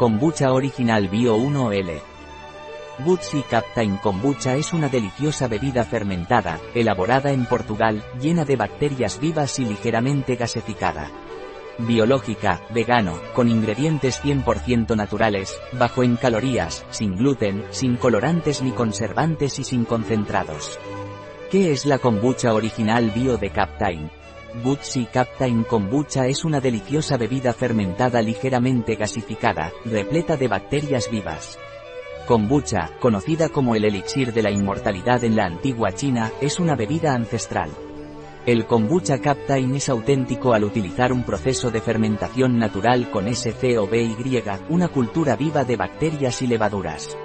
Kombucha Original Bio 1L. Bootsy Captain Kombucha es una deliciosa bebida fermentada, elaborada en Portugal, llena de bacterias vivas y ligeramente gasificada. Biológica, vegano, con ingredientes 100% naturales, bajo en calorías, sin gluten, sin colorantes ni conservantes y sin concentrados. ¿Qué es la kombucha original bio de Captain? Bootsy Captain Kombucha es una deliciosa bebida fermentada ligeramente gasificada, repleta de bacterias vivas. Kombucha, conocida como el elixir de la inmortalidad en la antigua China, es una bebida ancestral. El kombucha Captain es auténtico al utilizar un proceso de fermentación natural con SCOBY, una cultura viva de bacterias y levaduras.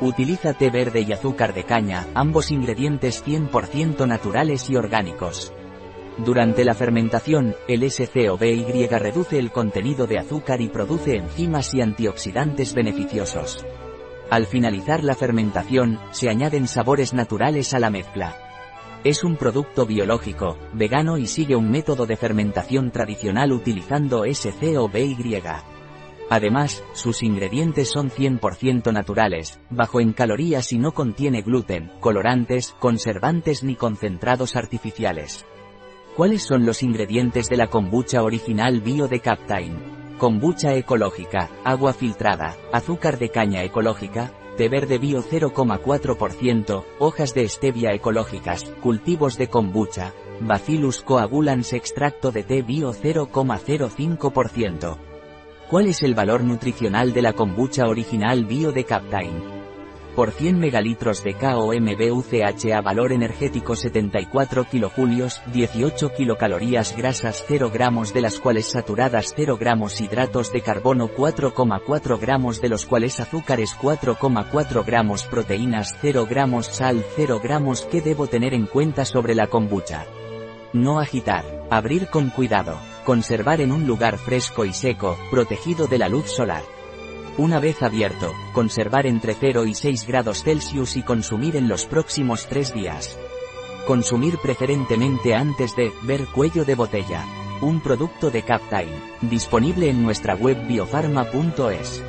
Utiliza té verde y azúcar de caña, ambos ingredientes 100% naturales y orgánicos. Durante la fermentación, el SCOBY reduce el contenido de azúcar y produce enzimas y antioxidantes beneficiosos. Al finalizar la fermentación, se añaden sabores naturales a la mezcla. Es un producto biológico, vegano y sigue un método de fermentación tradicional utilizando SCOBY. Además, sus ingredientes son 100% naturales, bajo en calorías y no contiene gluten, colorantes, conservantes ni concentrados artificiales. ¿Cuáles son los ingredientes de la kombucha original bio de Captain? Kombucha ecológica, agua filtrada, azúcar de caña ecológica, té verde bio 0,4%, hojas de stevia ecológicas, cultivos de kombucha, Bacillus coagulans extracto de té bio 0,05%. ¿Cuál es el valor nutricional de la kombucha original bio de Captain? Por 100 megalitros de KOMBUCH a valor energético 74 kilojulios, 18 kilocalorías grasas 0 gramos de las cuales saturadas 0 gramos hidratos de carbono 4,4 gramos de los cuales azúcares 4,4 gramos proteínas 0 gramos sal 0 gramos ¿Qué debo tener en cuenta sobre la kombucha? No agitar, abrir con cuidado, conservar en un lugar fresco y seco, protegido de la luz solar. Una vez abierto, conservar entre 0 y 6 grados Celsius y consumir en los próximos 3 días. Consumir preferentemente antes de ver cuello de botella. Un producto de Captain, disponible en nuestra web biofarma.es.